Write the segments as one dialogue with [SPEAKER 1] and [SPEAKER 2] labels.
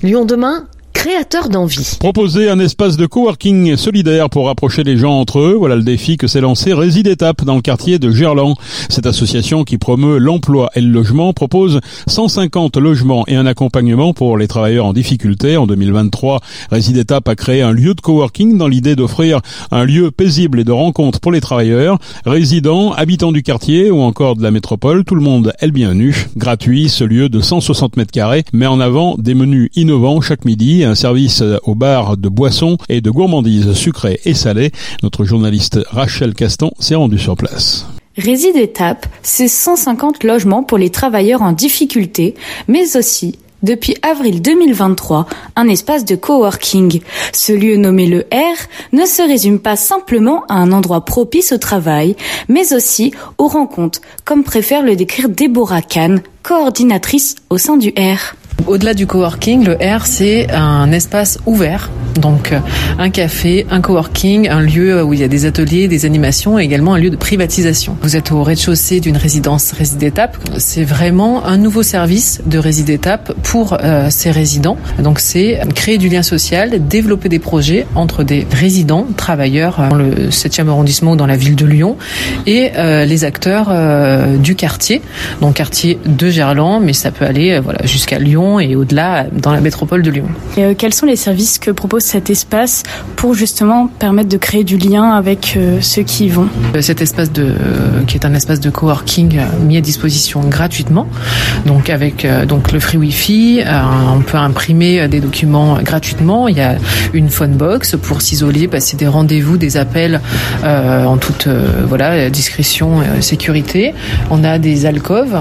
[SPEAKER 1] Lyon demain créateur d'envie.
[SPEAKER 2] Proposer un espace de coworking solidaire pour rapprocher les gens entre eux, voilà le défi que s'est lancé Réside Étape dans le quartier de Gerland. Cette association qui promeut l'emploi et le logement propose 150 logements et un accompagnement pour les travailleurs en difficulté. En 2023, Réside Étape a créé un lieu de coworking dans l'idée d'offrir un lieu paisible et de rencontre pour les travailleurs, résidents, habitants du quartier ou encore de la métropole. Tout le monde est le bienvenu. Gratuit, ce lieu de 160 mètres carrés met en avant des menus innovants chaque midi un service au bar de boissons et de gourmandises sucrées et salées. Notre journaliste Rachel Caston s'est rendue sur place.
[SPEAKER 3] Réside Étape, c'est 150 logements pour les travailleurs en difficulté, mais aussi depuis avril 2023, un espace de coworking. Ce lieu nommé le R ne se résume pas simplement à un endroit propice au travail, mais aussi aux rencontres, comme préfère le décrire Déborah Kahn, coordinatrice au sein du R.
[SPEAKER 4] Au-delà du coworking, le R, c'est un espace ouvert. Donc, euh, un café, un coworking, un lieu où il y a des ateliers, des animations et également un lieu de privatisation. Vous êtes au rez-de-chaussée d'une résidence Réside Étape. C'est vraiment un nouveau service de Réside Étape pour euh, ces résidents. Donc, c'est créer du lien social, développer des projets entre des résidents, travailleurs euh, dans le 7e arrondissement ou dans la ville de Lyon et les acteurs du quartier. Donc, quartier de Gerland, mais ça peut aller jusqu'à Lyon et au-delà dans la métropole de Lyon.
[SPEAKER 3] Et euh, quels sont les services que propose cet espace pour justement permettre de créer du lien avec euh, ceux qui y vont?
[SPEAKER 4] Euh, Cet espace de, euh, qui est un espace de coworking mis à disposition gratuitement, donc avec donc le free wifi, on peut imprimer des documents gratuitement. Il y a une phone box pour s'isoler, passer des rendez-vous, des appels en toute voilà discrétion, sécurité. On a des alcôves,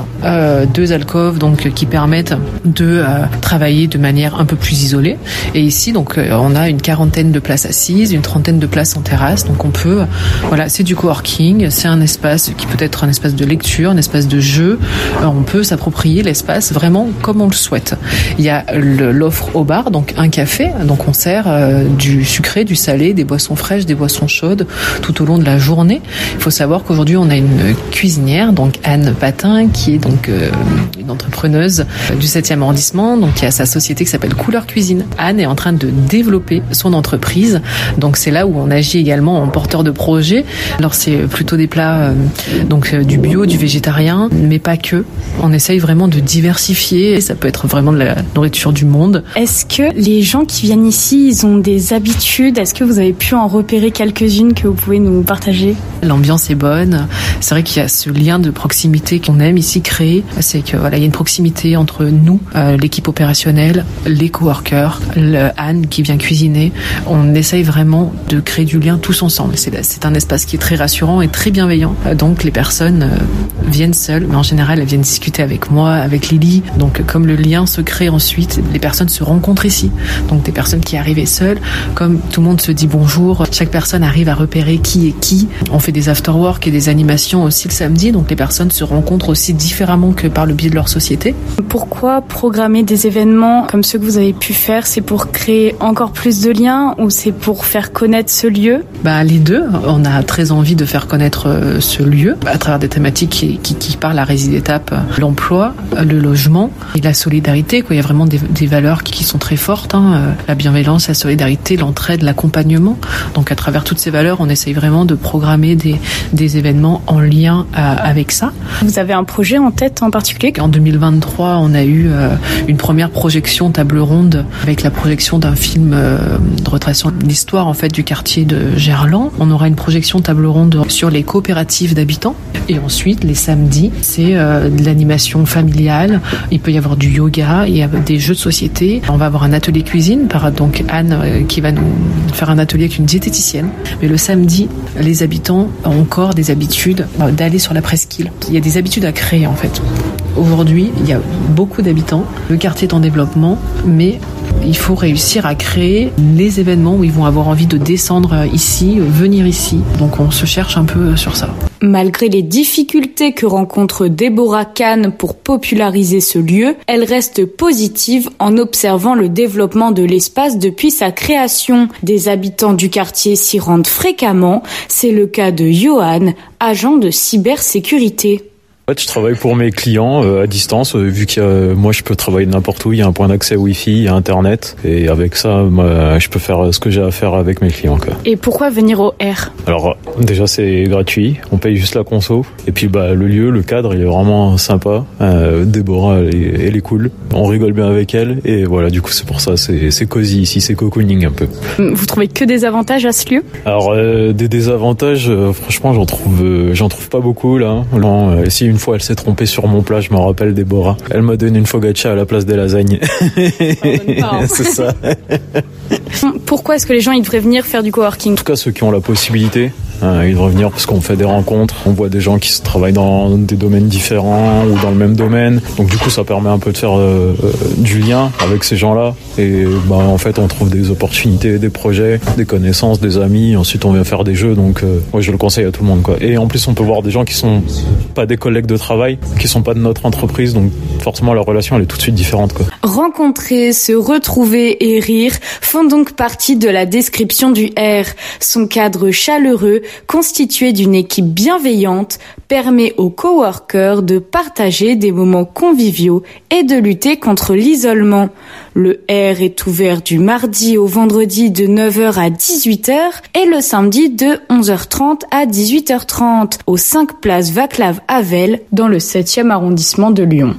[SPEAKER 4] deux alcôves donc qui permettent de travailler de manière un peu plus isolée. Et ici donc euh, on a une quarantaine de places assises, une trentaine de places en terrasse. Donc on peut voilà c'est du coworking, c'est un espace qui peut être un espace de lecture, un espace de jeu. Euh, on peut s'approprier l'espace vraiment comme on le souhaite. Il y a l'offre au bar, donc un café, donc on sert euh, du sucré, du salé, des boissons fraîches, des boissons chaudes tout au long de la journée. Il faut savoir qu'aujourd'hui on a une cuisinière, donc Anne Patin, qui est donc une entrepreneuse du 7e arrondissement, donc qui a sa société qui s'appelle Couleur Cuisine. Anne est en train de développer son entreprise, donc c'est là où on agit également en porteur de projet. Alors c'est plutôt des plats euh, donc euh, du bio, du végétarien, mais pas que. On essaye vraiment de diversifier. Ça peut être vraiment de la nourriture du monde.
[SPEAKER 3] Est-ce que les gens qui viennent ici, ils ont des habitudes? Est-ce que vous avez pu en repérer quelques-unes que vous pouvez nous partager?
[SPEAKER 4] L'ambiance est bonne. C'est vrai qu'il y a ce lien de proximité qu'on aime ici créer. C'est que voilà, il y a une proximité entre nous, euh, l'équipe opérationnelle, les coworkers, le Anne qui vient cuisiner. On essaye vraiment de créer du lien tous ensemble. C'est un espace qui est très rassurant et très bienveillant. Euh, Donc les personnes euh, viennent seules, mais en général elles viennent discuter avec moi, avec Lily. Donc comme le lien se crée ensuite, les personnes se rencontrent ici. Donc des personnes qui arrivaient seules, comme tout le monde se dit bonjour, chaque personne arrive à repérer qui est qui. On fait des after-work et des animations aussi le samedi, donc les personnes se rencontrent aussi différemment que par le biais de leur société.
[SPEAKER 3] Pourquoi programmer des événements comme ceux que vous avez pu faire C'est pour créer encore plus de liens ou c'est pour faire connaître ce lieu?
[SPEAKER 4] Bah, les deux, on a très envie de faire connaître euh, ce lieu à travers des thématiques qui, qui, qui parlent à Réside Étape, euh, l'emploi, le logement et la solidarité. Quoi. Il y a vraiment des, des valeurs qui, qui sont très fortes, hein, euh, la bienveillance, la solidarité, l'entraide, l'accompagnement. Donc à travers toutes ces valeurs, on essaye vraiment de programmer des, des événements en lien avec ça.
[SPEAKER 3] Vous avez un projet en tête en particulier?
[SPEAKER 4] En 2023, on a eu euh, une première projection table ronde avec la projection d'un film euh, de retraçant l'histoire en fait du quartier de Gerland. On aura une projection table ronde sur les coopératives d'habitants et ensuite les samedis, c'est euh, de l'animation familiale. Il peut y avoir du yoga, il y a des jeux de société. On va avoir un atelier cuisine par donc Anne qui va nous faire un atelier avec une diététicienne. Mais le samedi, les habitants ont encore des habitudes d'aller sur la presqu'île. Il y a des habitudes à créer en fait. Aujourd'hui, il y a beaucoup d'habitants. Le quartier est en développement, mais il faut réussir à créer les événements où ils vont avoir envie de descendre ici, venir ici. Donc on se cherche un peu sur ça.
[SPEAKER 3] Malgré les difficultés que rencontre Déborah Kahn pour populariser ce lieu, elle reste positive en observant le développement de l'espace depuis sa création. Des habitants du quartier s'y rendent fréquemment. C'est le cas de Johan, agent de cybersécurité.
[SPEAKER 5] En fait, je travaille pour mes clients euh, à distance, euh, vu que moi je peux travailler n'importe où, il y a un point d'accès Wi-Fi, il y a Internet, et avec ça, moi, je peux faire ce que j'ai à faire avec mes clients. Quoi.
[SPEAKER 3] Et pourquoi venir au R?
[SPEAKER 5] Alors déjà c'est gratuit, on paye juste la conso, et puis bah le lieu, le cadre, il est vraiment sympa. Euh, Déborah, elle est, elle est cool, on rigole bien avec elle, et voilà, du coup c'est pour ça, c'est cosy ici, c'est cocooning un peu.
[SPEAKER 3] Vous trouvez que des avantages à ce lieu?
[SPEAKER 5] Alors euh, des désavantages, euh, franchement j'en trouve, euh, j'en trouve pas beaucoup là. Non, euh, si une fois elle s'est trompée sur mon plat, je me rappelle Déborah. Elle m'a donné une focaccia à la place des lasagnes. c'est ça.
[SPEAKER 3] Pourquoi est-ce que les gens ils devraient venir faire du coworking?
[SPEAKER 5] En tout cas ceux qui ont la possibilité, euh, ils devraient venir parce qu'on fait des rencontres, on voit des gens qui travaillent dans des domaines différents ou dans le même domaine. Donc du coup, ça permet un peu de faire euh, euh, du lien avec ces gens-là. Et bah, en fait, on trouve des opportunités, des projets, des connaissances, des amis. Ensuite, on vient faire des jeux. Donc euh, moi, je le conseille à tout le monde. Quoi. Et en plus, on peut voir des gens qui sont pas des collègues de travail, qui sont pas de notre entreprise. Donc forcément, la relation, elle est tout de suite différente. Quoi.
[SPEAKER 3] Rencontrer, se retrouver et rire font donc partie de la description du R. Son cadre chaleureux constitué d'une équipe bienveillante, permet aux coworkers de partager des moments conviviaux et de lutter contre l'isolement. Le R est ouvert du mardi au vendredi de 9h à 18h et le samedi de 11h30 à 18h30 au 5 place Vaclav Havel dans le 7e arrondissement de Lyon.